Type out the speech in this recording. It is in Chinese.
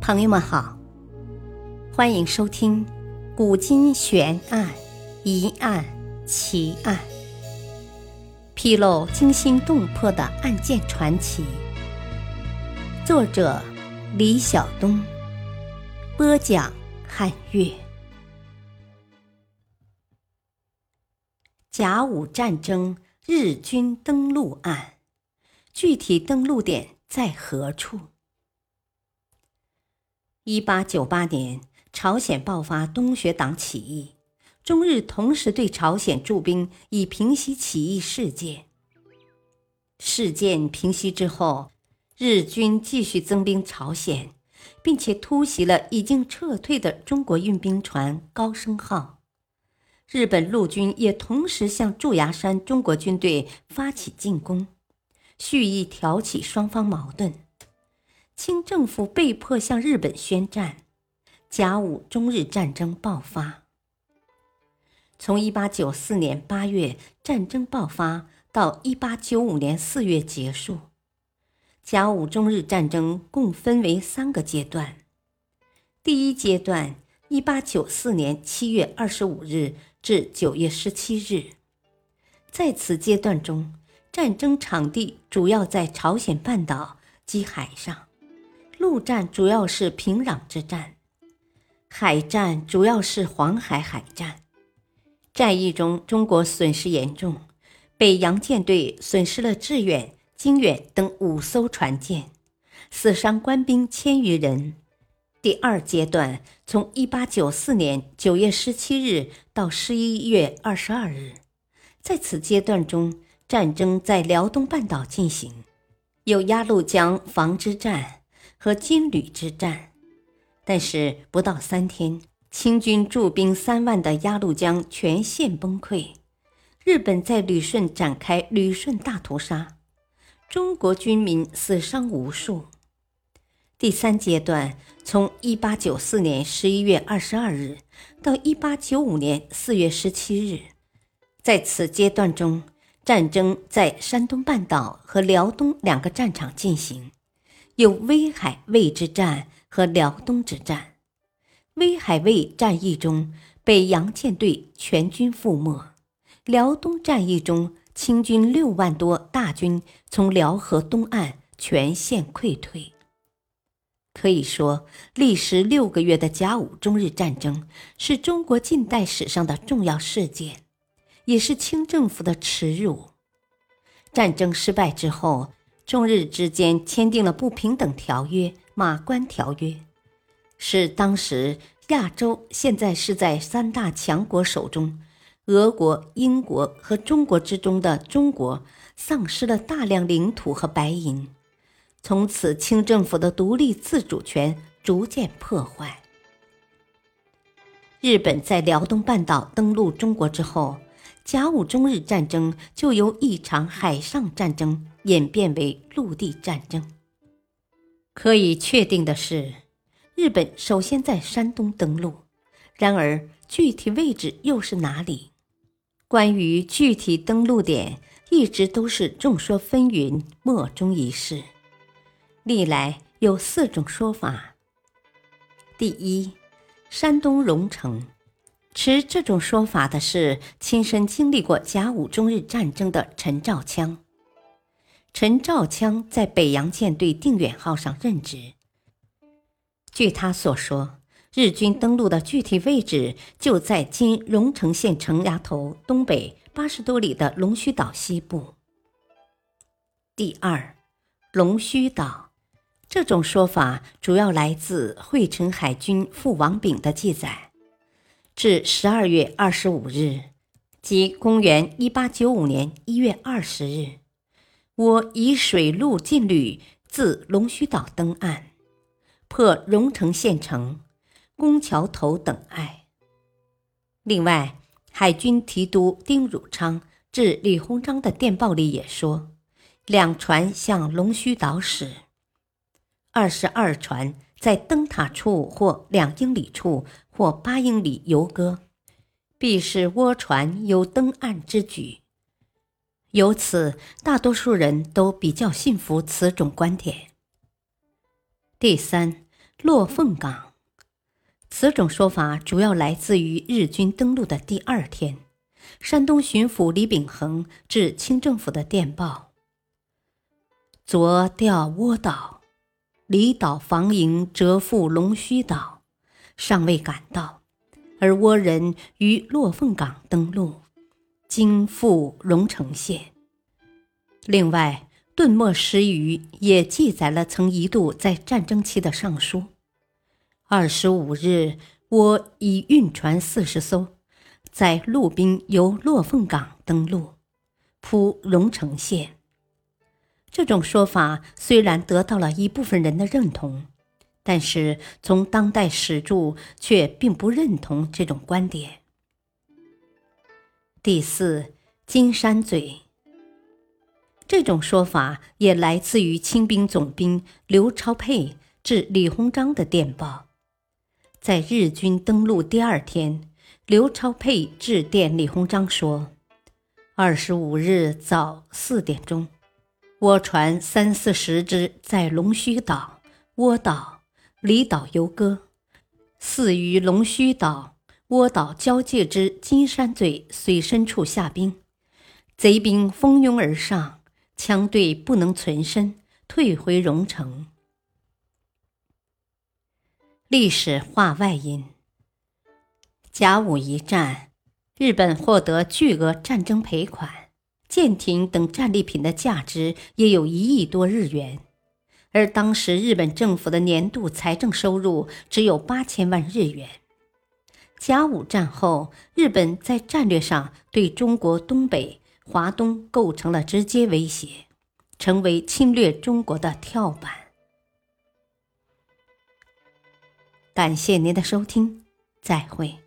朋友们好，欢迎收听《古今悬案、疑案、奇案》，披露惊心动魄的案件传奇。作者：李晓东，播讲：汉月。甲午战争日军登陆案，具体登陆点在何处？一八九八年，朝鲜爆发东学党起义，中日同时对朝鲜驻兵，以平息起义事件。事件平息之后，日军继续增兵朝鲜，并且突袭了已经撤退的中国运兵船“高升号”。日本陆军也同时向驻牙山中国军队发起进攻，蓄意挑起双方矛盾。清政府被迫向日本宣战，甲午中日战争爆发。从一八九四年八月战争爆发到一八九五年四月结束，甲午中日战争共分为三个阶段。第一阶段，一八九四年七月二十五日至九月十七日，在此阶段中，战争场地主要在朝鲜半岛及海上。陆战主要是平壤之战，海战主要是黄海海战。战役中，中国损失严重，北洋舰队损失了致远、经远等五艘船舰，死伤官兵千余人。第二阶段从一八九四年九月十七日到十一月二十二日，在此阶段中，战争在辽东半岛进行，有鸭绿江防之战。和金旅之战，但是不到三天，清军驻兵三万的鸭绿江全线崩溃，日本在旅顺展开旅顺大屠杀，中国军民死伤无数。第三阶段从一八九四年十一月二十二日到一八九五年四月十七日，在此阶段中，战争在山东半岛和辽东两个战场进行。有威海卫之战和辽东之战。威海卫战役中，北洋舰队全军覆没；辽东战役中，清军六万多大军从辽河东岸全线溃退。可以说，历时六个月的甲午中日战争是中国近代史上的重要事件，也是清政府的耻辱。战争失败之后。中日之间签订了不平等条约《马关条约》，是当时亚洲现在是在三大强国手中，俄国、英国和中国之中的中国丧失了大量领土和白银，从此清政府的独立自主权逐渐破坏。日本在辽东半岛登陆中国之后。甲午中日战争就由一场海上战争演变为陆地战争。可以确定的是，日本首先在山东登陆，然而具体位置又是哪里？关于具体登陆点，一直都是众说纷纭，莫衷一是。历来有四种说法。第一，山东荣成。持这种说法的是亲身经历过甲午中日战争的陈兆枪。陈兆枪在北洋舰队定远号上任职。据他所说，日军登陆的具体位置就在今荣成县城崖头东北八十多里的龙须岛西部。第二，龙须岛，这种说法主要来自惠城海军副王炳的记载。至十二月二十五日，即公元一八九五年一月二十日，我以水陆劲旅自龙须岛登岸，破荣城县城、宫桥头等隘。另外，海军提督丁汝昌致李鸿章的电报里也说，两船向龙须岛驶，二十二船。在灯塔处或两英里处或八英里游歌，必是倭船有登岸之举。由此，大多数人都比较信服此种观点。第三，落凤岗。此种说法主要来自于日军登陆的第二天，山东巡抚李秉衡致清政府的电报：“昨调倭岛，离岛防营折赴龙须岛，尚未赶到，而倭人于落凤岗登陆，经赴荣城县。另外。”顿墨石语也记载了曾一度在战争期的上书。二十五日，我已运船四十艘，在陆兵由落凤港登陆，扑荣城县。这种说法虽然得到了一部分人的认同，但是从当代史著却并不认同这种观点。第四，金山嘴。这种说法也来自于清兵总兵刘超沛致李鸿章的电报。在日军登陆第二天，刘超沛致电李鸿章说：“二十五日早四点钟，倭船三四十只在龙须岛、倭岛、离岛游弋，似于龙须岛、倭岛交界之金山嘴水深处下冰，贼兵蜂拥而上。”枪队不能存身，退回荣城。历史话外音：甲午一战，日本获得巨额战争赔款，舰艇等战利品的价值也有一亿多日元，而当时日本政府的年度财政收入只有八千万日元。甲午战后，日本在战略上对中国东北。华东构成了直接威胁，成为侵略中国的跳板。感谢您的收听，再会。